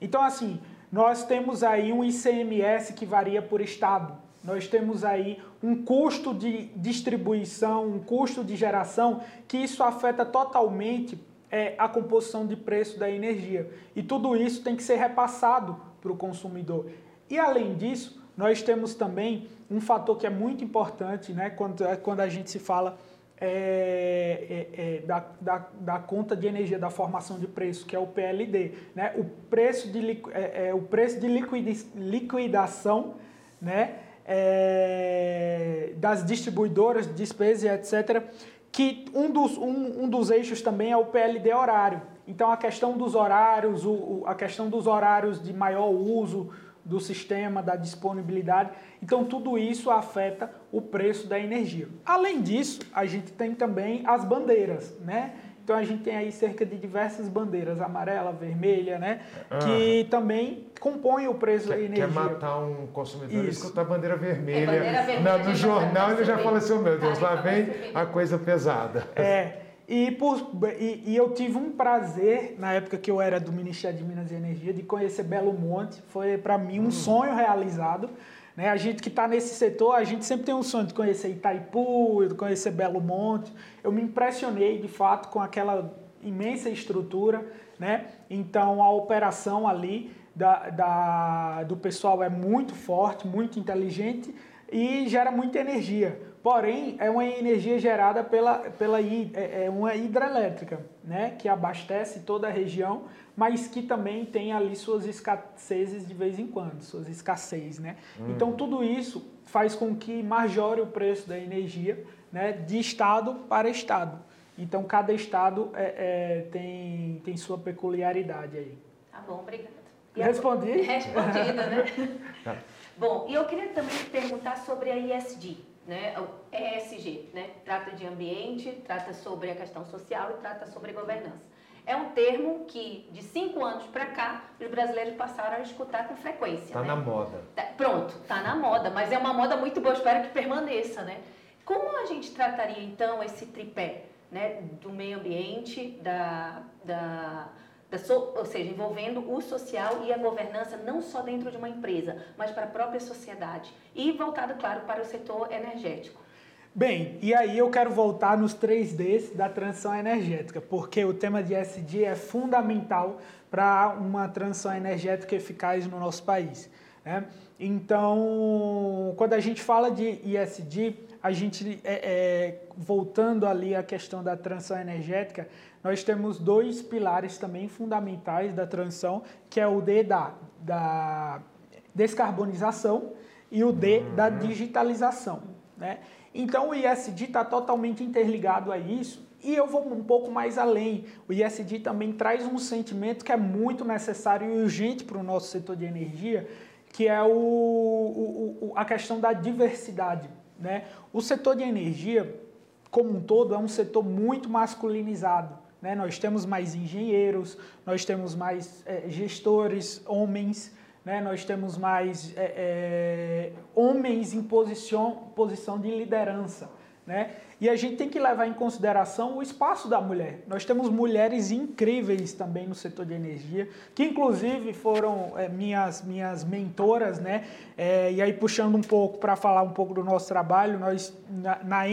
Então, assim, nós temos aí um ICMS que varia por estado. Nós temos aí um custo de distribuição, um custo de geração, que isso afeta totalmente é a composição de preço da energia. E tudo isso tem que ser repassado para o consumidor. E além disso, nós temos também um fator que é muito importante né, quando, quando a gente se fala é, é, é, da, da, da, conta de energia, da formação de preço, que é o PLD. Né? O preço de, é, é, o preço de liquidação né? É, das distribuidoras, despesas, etc., que um dos, um, um dos eixos também é o PLD horário. Então a questão dos horários, o, o, a questão dos horários de maior uso do sistema, da disponibilidade. Então tudo isso afeta o preço da energia. Além disso, a gente tem também as bandeiras, né? Então a gente tem aí cerca de diversas bandeiras, amarela, vermelha, né? Uhum. Que também compõem o preço quer, da energia. Quer matar um consumidor e escutar a bandeira vermelha. É, bandeira vermelha no jornal ele já fala assim, oh, meu Deus, lá vem a coisa pesada. É. E, por, e, e, eu tive um prazer, na época que eu era do Ministério de Minas e Energia, de conhecer Belo Monte. Foi para mim um hum. sonho realizado. Né? A gente que está nesse setor, a gente sempre tem um sonho de conhecer Itaipu, de conhecer Belo Monte. Eu me impressionei, de fato, com aquela imensa estrutura. Né? Então, a operação ali da, da, do pessoal é muito forte, muito inteligente e gera muita energia. Porém, é uma energia gerada pela, pela é, é uma hidrelétrica, né? que abastece toda a região, mas que também tem ali suas escassezes de vez em quando, suas escassez, né? Hum. Então tudo isso faz com que majore o preço da energia, né, de estado para estado. Então cada estado é, é, tem, tem sua peculiaridade aí. Tá bom, obrigada. Respondi? *laughs* Respondido, né? *laughs* Tá. Bom, e eu queria também perguntar sobre a ISD, né? O ESG, né? Trata de ambiente, trata sobre a questão social e trata sobre governança. É um termo que, de cinco anos para cá, os brasileiros passaram a escutar com frequência. Está né? na moda. Tá, pronto, está na moda, mas é uma moda muito boa, espero que permaneça, né? Como a gente trataria, então, esse tripé, né? Do meio ambiente, da, da, da so, ou seja, envolvendo o social e a governança, não só dentro de uma empresa, mas para a própria sociedade. E voltado, claro, para o setor energético. Bem, e aí eu quero voltar nos 3Ds da transição energética, porque o tema de SD é fundamental para uma transição energética eficaz no nosso país. Né? Então, quando a gente fala de ISD, a gente, é, é, voltando ali à questão da transição energética, nós temos dois pilares também fundamentais da transição, que é o D da, da descarbonização e o D da uhum. digitalização. Né? Então o ISD está totalmente interligado a isso E eu vou um pouco mais além. O ISD também traz um sentimento que é muito necessário e urgente para o nosso setor de energia, que é o, o, a questão da diversidade. Né? O setor de energia, como um todo, é um setor muito masculinizado. Né? Nós temos mais engenheiros, nós temos mais é, gestores, homens, né? nós temos mais é, é, homens em posição, posição de liderança. Né? E a gente tem que levar em consideração o espaço da mulher. Nós temos mulheres incríveis também no setor de energia, que inclusive foram é, minhas, minhas mentoras, né? É, e aí puxando um pouco para falar um pouco do nosso trabalho, nós na, na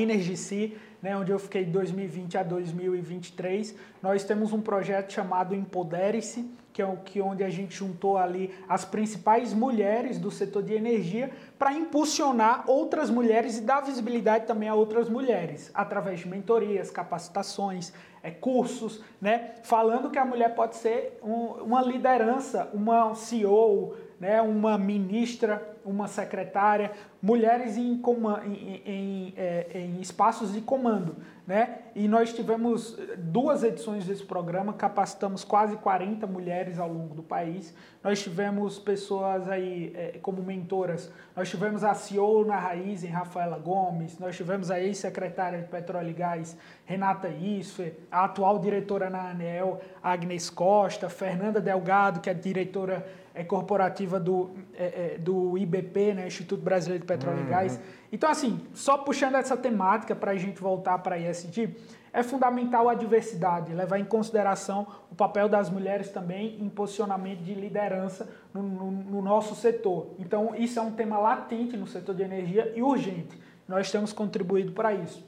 né, onde eu fiquei de 2020 a 2023, nós temos um projeto chamado Empodere-se, que é o que onde a gente juntou ali as principais mulheres do setor de energia para impulsionar outras mulheres e dar visibilidade também a outras mulheres, através de mentorias, capacitações, é, cursos, né, falando que a mulher pode ser um, uma liderança, uma CEO, né, uma ministra, uma secretária, mulheres em, em, em, é, em, espaços de comando. Né? E nós tivemos duas edições desse programa, capacitamos quase 40 mulheres ao longo do país. Nós tivemos pessoas aí é, como mentoras, nós tivemos a CEO na Raiz, em Rafaela Gomes, nós tivemos a ex-secretária de Petróleo e Gás, Renata Isfer, a atual diretora na ANEL, Agnes Costa, Fernanda Delgado, que é diretora é, corporativa do, é, é, do IBP, né, Instituto Brasileiro de Petróleo uhum. e Gás. Então, assim, só puxando essa temática para a gente voltar para a ISD, é fundamental a diversidade, levar em consideração o papel das mulheres também em posicionamento de liderança no, no, no nosso setor. Então, isso é um tema latente no setor de energia e urgente. Nós temos contribuído para isso.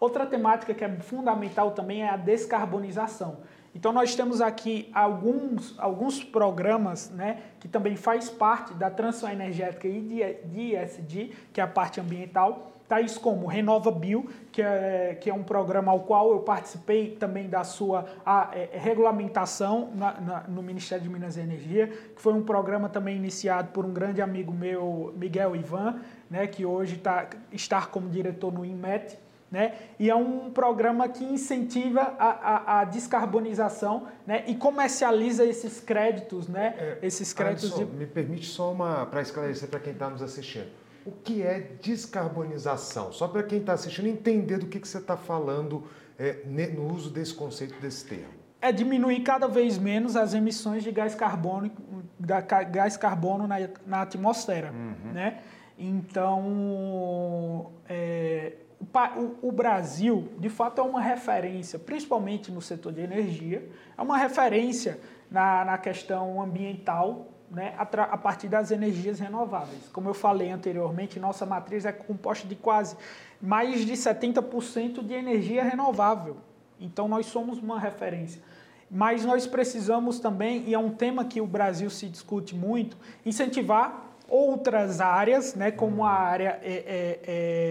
Outra temática que é fundamental também é a descarbonização. Então nós temos aqui alguns, alguns programas né, que também faz parte da transição energética e de, ESG, que é a parte ambiental, tais como Renova Bio, que é, que é um programa ao qual eu participei também da sua a, é, regulamentação na, na, no Ministério de Minas e Energia, que foi um programa também iniciado por um grande amigo meu, Miguel Ivan, né, que hoje tá, está como diretor no INMET, né? E é um programa que incentiva a, a, a descarbonização né? e comercializa esses créditos, né? É, esses créditos. de... Me permite só uma para esclarecer para quem está nos assistindo. O que é descarbonização? Só para quem está assistindo entender do que, que você está falando é, no uso desse conceito, desse termo. É diminuir cada vez menos as emissões de gás carbônico, da, gás carbono na, na atmosfera. Uhum. Né? Então, é, o, Brasil, de fato, é uma referência, principalmente no setor de energia, é uma referência na, na questão ambiental, né, a, a, partir das energias renováveis. Como eu falei anteriormente, nossa matriz é composta de quase mais de 70% de energia renovável. Então, nós somos uma referência. Mas nós precisamos também, e é um tema que o Brasil se discute muito, incentivar outras áreas, né, como a área é, é,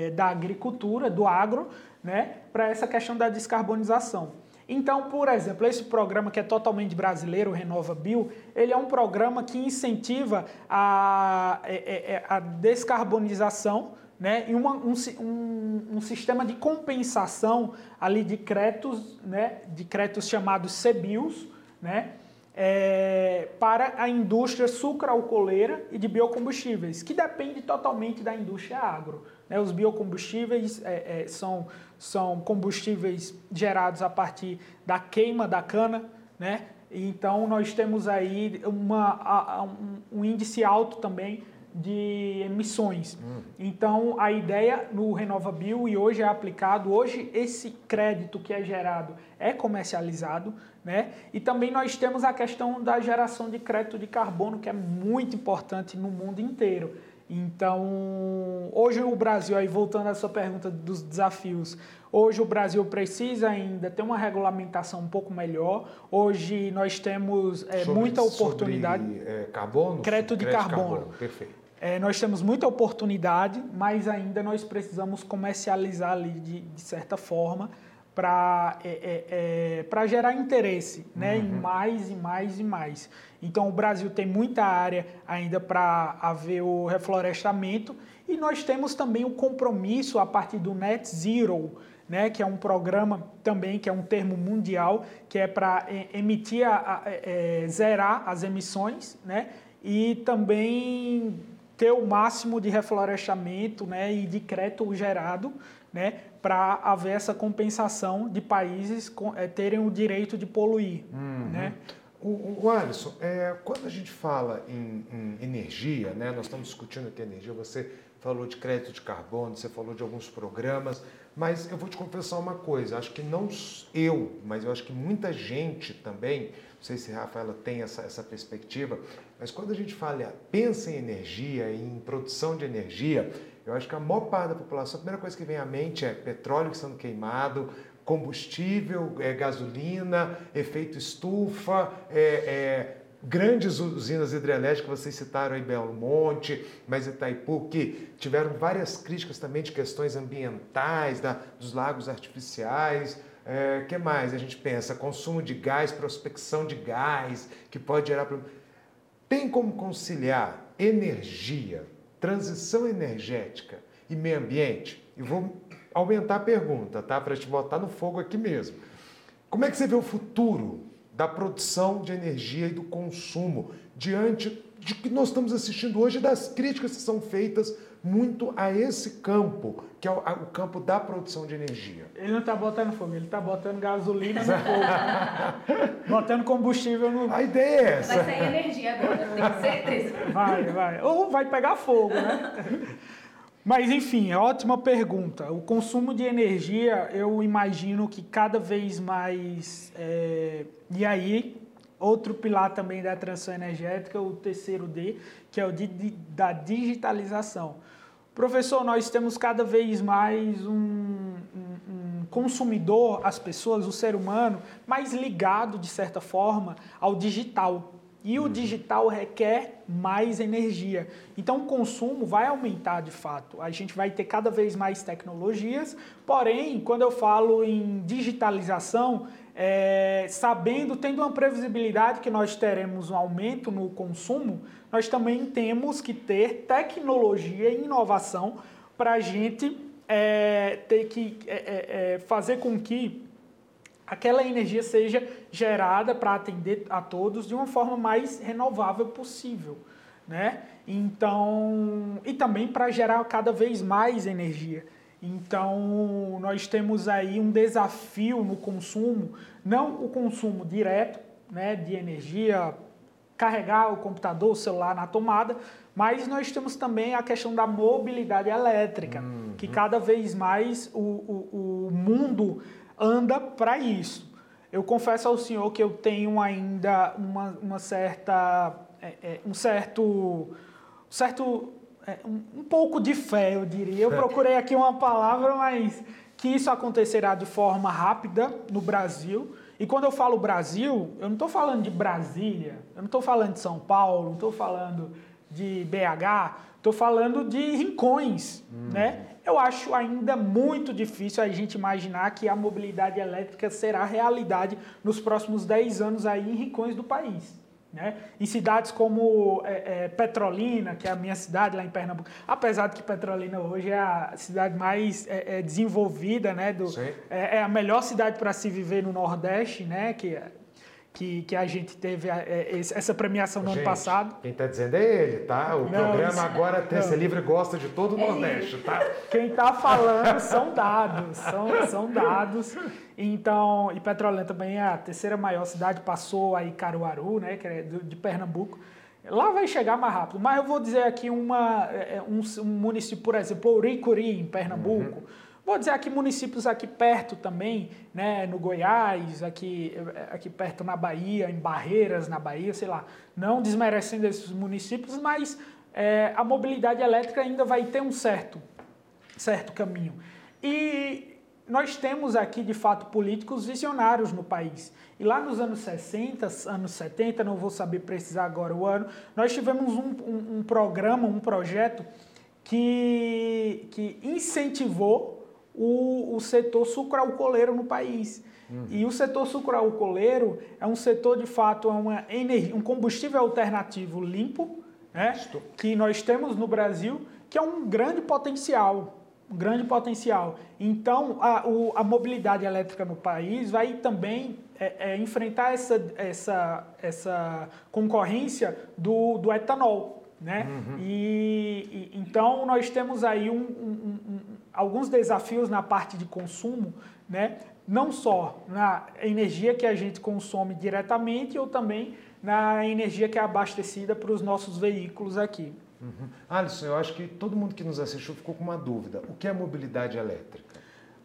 é, da agricultura, do agro, né, para essa questão da descarbonização. Então, por exemplo, esse programa que é totalmente brasileiro, o Renova Bio, ele é um programa que incentiva a, é, é, é, a descarbonização né, e uma, um, um, um, sistema de compensação ali de créditos, né, de créditos chamados CBIOS, né, é, para a indústria sucroalcooleira e de biocombustíveis, que depende totalmente da indústria agro. Né? Os biocombustíveis é, é, são, são combustíveis gerados a partir da queima da cana, né? então nós temos aí uma, um, um índice alto também de emissões. Hum. Então, a ideia no RenovaBio e hoje é aplicado, hoje esse crédito que é gerado é comercializado, né? E também nós temos a questão da geração de crédito de carbono, que é muito importante no mundo inteiro. Então, hoje o Brasil, aí voltando à sua pergunta dos desafios, hoje o Brasil precisa ainda ter uma regulamentação um pouco melhor. Hoje nós temos é, sobre, muita oportunidade. Sobre, é, carbono? Crédito de crédito carbono. carbono. Perfeito. É, nós temos muita oportunidade, mas ainda nós precisamos comercializar ali de, de certa forma para é, é, é gerar interesse né, uhum. em mais e mais e mais. Então o Brasil tem muita área ainda para haver o reflorestamento. E nós temos também o compromisso a partir do Net Zero né, que é um programa também, que é um termo mundial, que é para emitir, a, a, é, zerar as emissões, né, e também ter o máximo de reflorestamento né, e de crédito gerado né, para haver essa compensação de países é, terem o direito de poluir. Uhum. Né? O, o Alisson, é, quando a gente fala em, em, energia, né, nós estamos discutindo aqui energia, você falou de crédito de carbono, você falou de alguns programas, mas eu vou te confessar uma coisa, acho que não eu, mas eu acho que muita gente também, não sei se a Rafaela tem essa, essa perspectiva, mas quando a gente fala, pensa em energia, em produção de energia, eu acho que a maior parte da população, a primeira coisa que vem à mente é petróleo sendo queimado, combustível, é, gasolina, efeito estufa, é, é, grandes usinas hidrelétricas, vocês citaram aí Belo Monte, mas Itaipu, que tiveram várias críticas também de questões ambientais, da, dos lagos artificiais. É, que mais a gente pensa? Consumo de gás, prospecção de gás, que pode gerar... Tem como conciliar energia, transição energética e meio ambiente? E vou aumentar a pergunta, tá? Para te botar no fogo aqui mesmo. Como é que você vê o futuro da produção de energia e do consumo diante de que nós estamos assistindo hoje das críticas que são feitas muito a esse campo, que é o, o campo da produção de energia. Ele não está botando fogo, ele está botando gasolina no *laughs* fogo. botando combustível no. A ideia é essa. Vai sair energia agora, tenho certeza. Vai, vai. Ou vai pegar fogo, né? Mas enfim, é ótima pergunta. O consumo de energia, eu imagino que cada vez mais. É... E aí, outro pilar também da transição energética, o terceiro D, que é o de, de, da digitalização. Professor, nós temos cada vez mais um, um, um, consumidor, as pessoas, o ser humano, mais ligado, de certa forma, ao digital. E o digital requer mais energia. Então o consumo vai aumentar de fato. A gente vai ter cada vez mais tecnologias. Porém, quando eu falo em digitalização, é, sabendo, tendo uma previsibilidade que nós teremos um aumento no consumo, nós também temos que ter tecnologia e inovação para a gente é, ter que é, é, é fazer com que aquela energia seja gerada para atender a todos de uma forma mais renovável possível, né? Então, e também para gerar cada vez mais energia. Então, nós temos aí um desafio no consumo, não o consumo direto, né, de energia, carregar o computador, o celular na tomada, mas nós temos também a questão da mobilidade elétrica, uhum. que cada vez mais o, o, o mundo anda para isso. Eu confesso ao senhor que eu tenho ainda uma, uma certa, é, é, um certo, certo um, um, pouco de fé, eu diria. Eu procurei aqui uma palavra, mas que isso acontecerá de forma rápida no Brasil. E quando eu falo Brasil, eu não estou falando de Brasília, eu não estou falando de São Paulo, não estou falando de BH, estou falando de rincões, hum. né? Eu acho ainda muito difícil a gente imaginar que a mobilidade elétrica será realidade nos próximos 10 anos aí em rincões do país. Né? Em cidades como é, é, Petrolina, que é a minha cidade lá em Pernambuco, apesar de que Petrolina hoje é a cidade mais é, é desenvolvida, né? Do, é, é, a melhor cidade para se viver no Nordeste, né? Que que, que a gente teve é, essa premiação no gente, ano passado. Quem está dizendo é ele, tá? O não, programa isso, agora Terça Livre gosta de todo o é Nordeste, tá? Quem está falando são dados, são, são dados. Então, e Petrolina também é a terceira maior cidade, passou aí Caruaru, né, que é de Pernambuco. Lá vai chegar mais rápido. Mas eu vou dizer aqui uma, é, um, um município, por exemplo, Ouricuri, em Pernambuco. Uhum Vou dizer aqui municípios aqui perto também, né, no Goiás, aqui, aqui perto na Bahia, em Barreiras, na Bahia, sei lá. Não desmerecendo esses municípios, mas é, a mobilidade elétrica ainda vai ter um certo, certo caminho. E nós temos aqui, de fato, políticos visionários no país. E lá nos anos 60, anos 70, não vou saber precisar agora o ano, nós tivemos um, um, um programa, um projeto que, que incentivou o, o setor sucroalcooleiro no país. Uhum. E o setor sucroalcooleiro é um setor, de fato, é uma energia, um combustível alternativo limpo, né, que nós temos no Brasil, que é um grande potencial. um grande potencial. Então, a, o, a mobilidade elétrica no país vai também é, é, enfrentar essa, essa, essa concorrência do, do etanol. Né? Uhum. E, e, então, nós temos aí um, um, um, alguns desafios na parte de consumo, né? não só na energia que a gente consome diretamente, ou também na energia que é abastecida para os nossos veículos aqui. Uhum. Alisson, eu acho que todo mundo que nos assistiu ficou com uma dúvida. O que é mobilidade elétrica?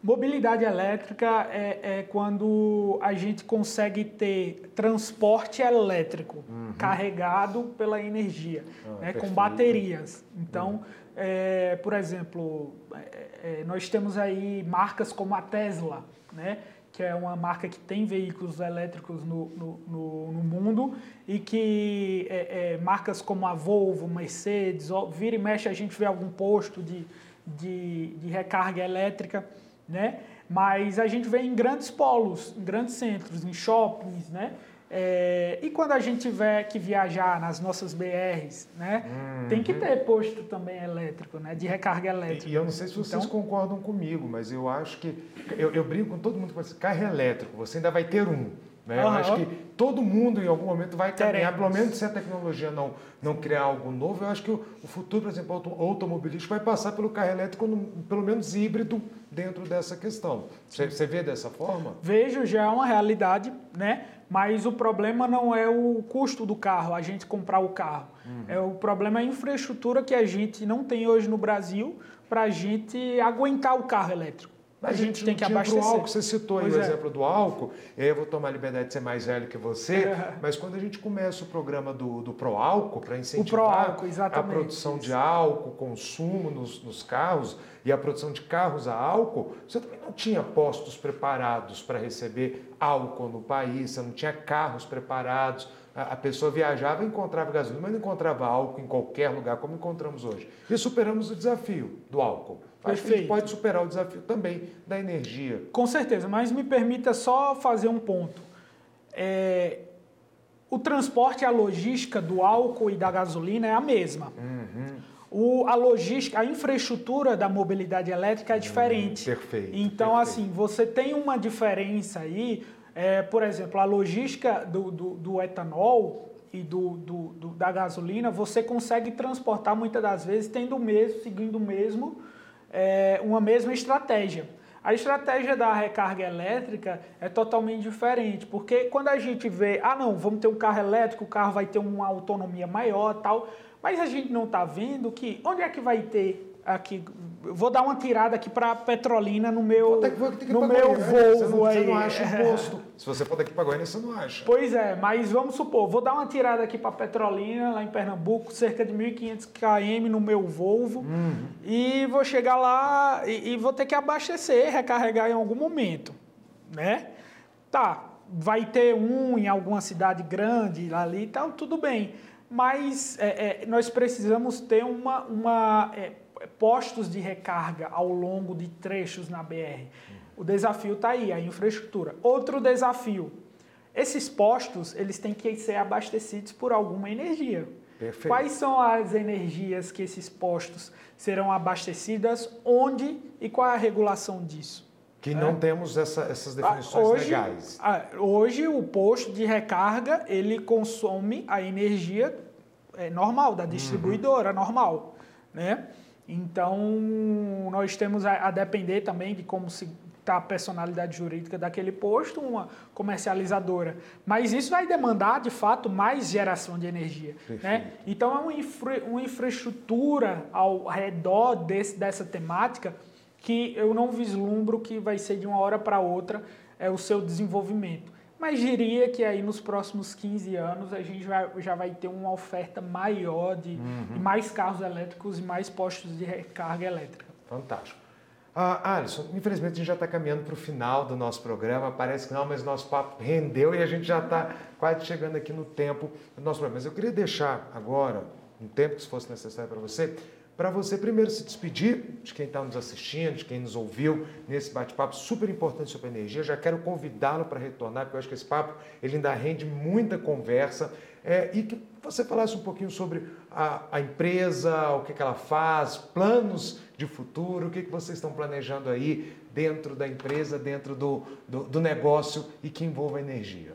Mobilidade elétrica é, é quando a gente consegue ter transporte elétrico uhum. carregado pela energia, ah, né, com baterias. Então, uhum. É, por exemplo, é, é, nós temos aí marcas como a Tesla, né, que é uma marca que tem veículos elétricos no, no, no, no mundo e que é, é, marcas como a Volvo, Mercedes, vira e mexe a gente vê algum posto de, de, de recarga elétrica, né? Mas a gente vê em grandes polos, em grandes centros, em shoppings, né? É, e quando a gente tiver que viajar nas nossas BRs, né, uhum. tem que ter posto também elétrico, né, de recarga elétrica. E, e eu não sei se vocês então, concordam comigo, mas eu acho que eu, eu brinco com todo mundo que carro elétrico, você ainda vai ter um. Né? Uhum. Eu acho que todo mundo em algum momento vai caminhar, pelo menos se a tecnologia não, não criar algo novo, eu acho que o, o futuro, por exemplo, automobilístico vai passar pelo carro elétrico, no, pelo menos híbrido, dentro dessa questão. Você, você vê dessa forma? Vejo, já é uma realidade, né? Mas o problema não é o custo do carro, a gente comprar o carro. Uhum. É, o problema é a infraestrutura que a gente não tem hoje no Brasil para a gente aguentar o carro elétrico. Mas a gente tem que abastecer. Álcool, você citou aí o é. exemplo do álcool, e aí eu vou tomar a liberdade de ser mais velho que você, é. mas quando a gente começa o programa do, do Pro Álcool para incentivar a produção isso. de álcool, consumo nos, nos carros e a produção de carros a álcool, você também não tinha postos preparados para receber álcool no país, você não tinha carros preparados. A pessoa viajava e encontrava gasolina, mas não encontrava álcool em qualquer lugar, como encontramos hoje. E superamos o desafio do álcool. Acho que a gente pode superar o desafio também da energia. Com certeza, mas me permita só fazer um ponto. É, o transporte e a logística do álcool e da gasolina é a mesma. Uhum. O, a logística, a infraestrutura da mobilidade elétrica é uhum, diferente. Hum, perfeito. Então, perfeito. assim, você tem uma diferença aí. É, por exemplo, a logística do, do, do etanol e do, do, da gasolina, você consegue transportar muitas das vezes tendo o mesmo, seguindo o mesmo é, uma mesma estratégia. A estratégia da recarga elétrica é totalmente diferente, porque quando a gente vê, ah não, vamos ter um carro elétrico, o carro vai ter uma autonomia maior tal, mas a gente não está vendo que onde é que vai ter aqui, vou dar uma tirada aqui para Petrolina no meu, ter, ter no meu Volvo você não, aí. Você não acha *laughs* imposto. Se você for daqui para Goiânia, você não acha. Pois é, mas vamos supor, vou dar uma tirada aqui para Petrolina, lá em Pernambuco, cerca de 1.500 km no meu Volvo, uhum. e vou chegar lá e, e vou ter que abastecer, recarregar em algum momento, né? Tá, vai ter um em alguma cidade grande ali e tal, tudo bem. Mas é, é, nós precisamos ter uma, uma é, postos de recarga ao longo de trechos na BR. O desafio está aí, a infraestrutura. Outro desafio, esses postos eles têm que ser abastecidos por alguma energia. Perfeito. Quais são as energias que esses postos serão abastecidas, onde e qual é a regulação disso? Que não é. temos essa, essas definições hoje, legais. Hoje o posto de recarga ele consome a energia é, normal da distribuidora uhum. normal, né? Então, nós temos a, a depender também de como se está a personalidade jurídica daquele posto, uma comercializadora. Mas isso vai demandar, de fato, mais geração de energia. Né? Então, é uma, infra, uma infraestrutura ao redor desse, dessa temática que eu não vislumbro que vai ser de uma hora para outra é, o seu desenvolvimento mas diria que aí nos próximos 15 anos a gente vai, já vai ter uma oferta maior de, uhum. de mais carros elétricos e mais postos de recarga elétrica. Fantástico. Ah, Alisson, infelizmente a gente já está caminhando para o final do nosso programa. Parece que não, mas nosso papo rendeu e a gente já está quase chegando aqui no tempo do nosso programa. Mas eu queria deixar agora, um tempo que se fosse necessário para você, para você primeiro se despedir de quem está nos assistindo, de quem nos ouviu nesse bate-papo super importante sobre energia. Já quero convidá-lo para retornar, porque eu acho que esse papo ele ainda rende muita conversa é, e que você falasse um pouquinho sobre a, a empresa, o que, que ela faz, planos de futuro, o que, que vocês estão planejando aí dentro da empresa, dentro do, do, do negócio e que envolva energia.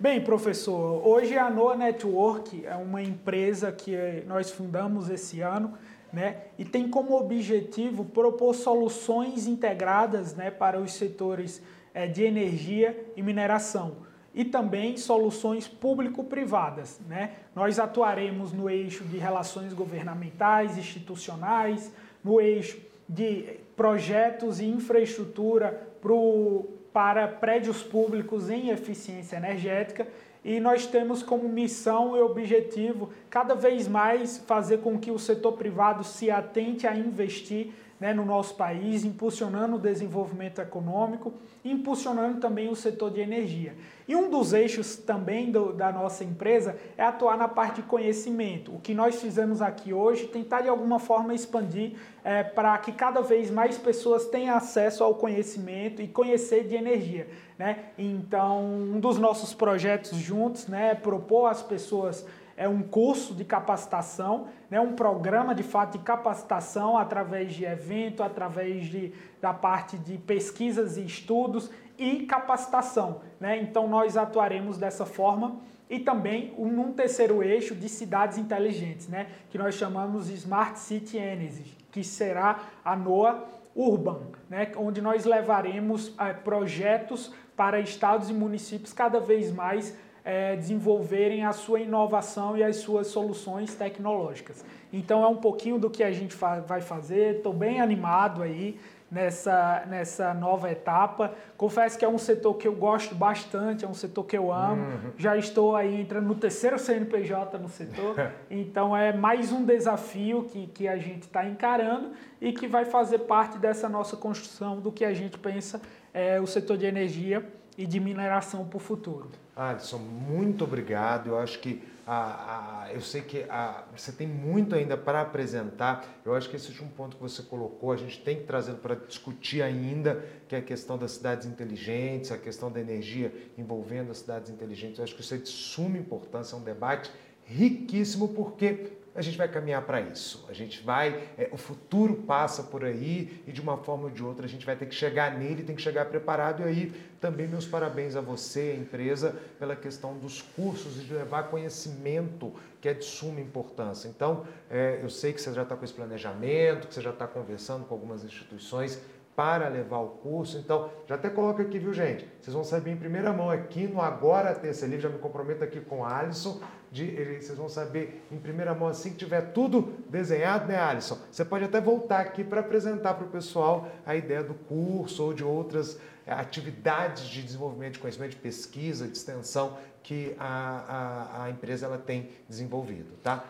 Bem, professor, hoje a Noa Network é uma empresa que nós fundamos esse ano né, e tem como objetivo propor soluções integradas né, para os setores é, de energia e mineração e também soluções público-privadas. Né? Nós atuaremos no eixo de relações governamentais, institucionais, no eixo de projetos e infraestrutura pro, para prédios públicos em eficiência energética e nós temos como missão e objetivo cada vez mais fazer com que o setor privado se atente a investir né, no nosso país, impulsionando o desenvolvimento econômico, impulsionando também o setor de energia. E um dos eixos também do, da nossa empresa é atuar na parte de conhecimento. O que nós fizemos aqui hoje, tentar de alguma forma expandir é, para que cada vez mais pessoas tenham acesso ao conhecimento e conhecer de energia. Né? Então, um dos nossos projetos juntos né, é propor às pessoas é um curso de capacitação, né, um programa de fato de capacitação através de evento, através de, da parte de pesquisas e estudos e capacitação. Né? Então nós atuaremos dessa forma e também num terceiro eixo de cidades inteligentes, né? que nós chamamos de Smart City Energy, que será a NOAA Urban, né? onde nós levaremos é, projetos para estados e municípios cada vez mais é, desenvolverem a sua inovação e as suas soluções tecnológicas. Então é um pouquinho do que a gente fa vai fazer, estou bem animado aí nessa, nessa nova etapa. Confesso que é um setor que eu gosto bastante, é um setor que eu amo. Uhum. Já estou aí entrando no terceiro CNPJ no setor, *laughs* então é mais um desafio que, que a gente está encarando e que vai fazer parte dessa nossa construção do que a gente pensa é o setor de energia e de mineração para o futuro. Alisson, muito obrigado. Eu acho que a, a, eu sei que a, você tem muito ainda para apresentar. Eu acho que esse é um ponto que você colocou, a gente tem que trazer para discutir ainda, que é a questão das cidades inteligentes, a questão da energia envolvendo as cidades inteligentes. Eu acho que isso é de suma importância, é um debate riquíssimo, porque a gente vai caminhar para isso. A gente vai, é, o futuro passa por aí e de uma forma ou de outra a gente vai ter que chegar nele, tem que chegar preparado. E aí também meus parabéns a você, a empresa, pela questão dos cursos e de levar conhecimento que é de suma importância. Então, é, eu sei que você já está com esse planejamento, que você já está conversando com algumas instituições para levar o curso. Então, já até coloca aqui, viu, gente? Vocês vão saber em primeira mão aqui no Agora Terça Livre, já me comprometo aqui com a Alisson, de, ele, vocês vão saber em primeira mão assim que tiver tudo desenhado, né, Alisson? Você pode até voltar aqui para apresentar para o pessoal a ideia do curso ou de outras é, atividades de desenvolvimento de conhecimento, de pesquisa, de extensão que a, a, a empresa ela tem desenvolvido, tá?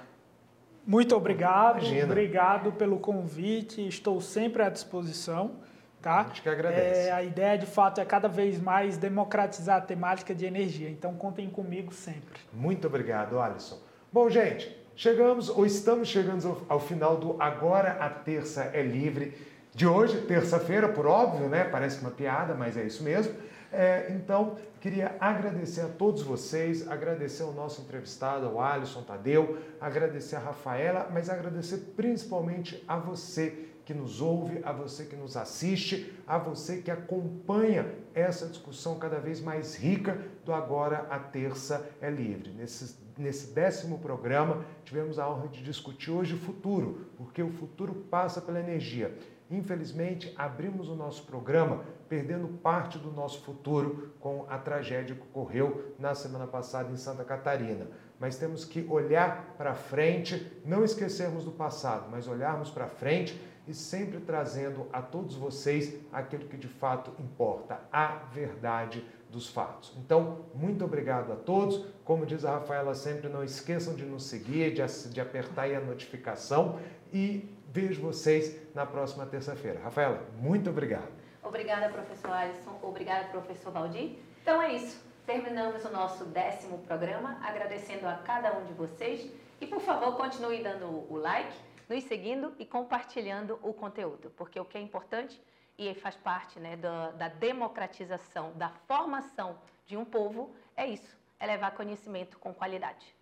Muito obrigado, Imagina. obrigado pelo convite, estou sempre à disposição. Tá? A gente que agradece. É, a ideia, de fato, é cada vez mais democratizar a temática de energia. Então, contem comigo sempre. Muito obrigado, Alisson. Bom, gente, chegamos ou estamos chegando ao, final do Agora a Terça é Livre de hoje, terça-feira, por óbvio, né? Parece uma piada, mas é isso mesmo. É, então, queria agradecer a todos vocês, agradecer ao nosso entrevistado, ao Alisson Tadeu, agradecer a Rafaela, mas agradecer principalmente a você que nos ouve, a você que nos assiste, a você que acompanha essa discussão cada vez mais rica do Agora a Terça é Livre. Nesse, nesse décimo programa, tivemos a honra de discutir hoje o futuro, porque o futuro passa pela energia. Infelizmente, abrimos o nosso programa perdendo parte do nosso futuro com a tragédia que ocorreu na semana passada em Santa Catarina. Mas temos que olhar para frente, não esquecermos do passado, mas olharmos para frente e sempre trazendo a todos vocês aquilo que de fato importa, a verdade dos fatos. Então, muito obrigado a todos. Como diz a Rafaela sempre, não esqueçam de nos seguir, de, de apertar aí a notificação e vejo vocês na próxima terça-feira. Rafaela, muito obrigado. Obrigada, professor Alisson. Obrigada, professor Valdir. Então é isso. Terminamos o nosso décimo programa, agradecendo a cada um de vocês. E, por favor, continue dando o like nos seguindo e compartilhando o conteúdo, porque o que é importante e faz parte né, da, da democratização, da formação de um povo, é isso, é levar conhecimento com qualidade.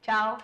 Tchau!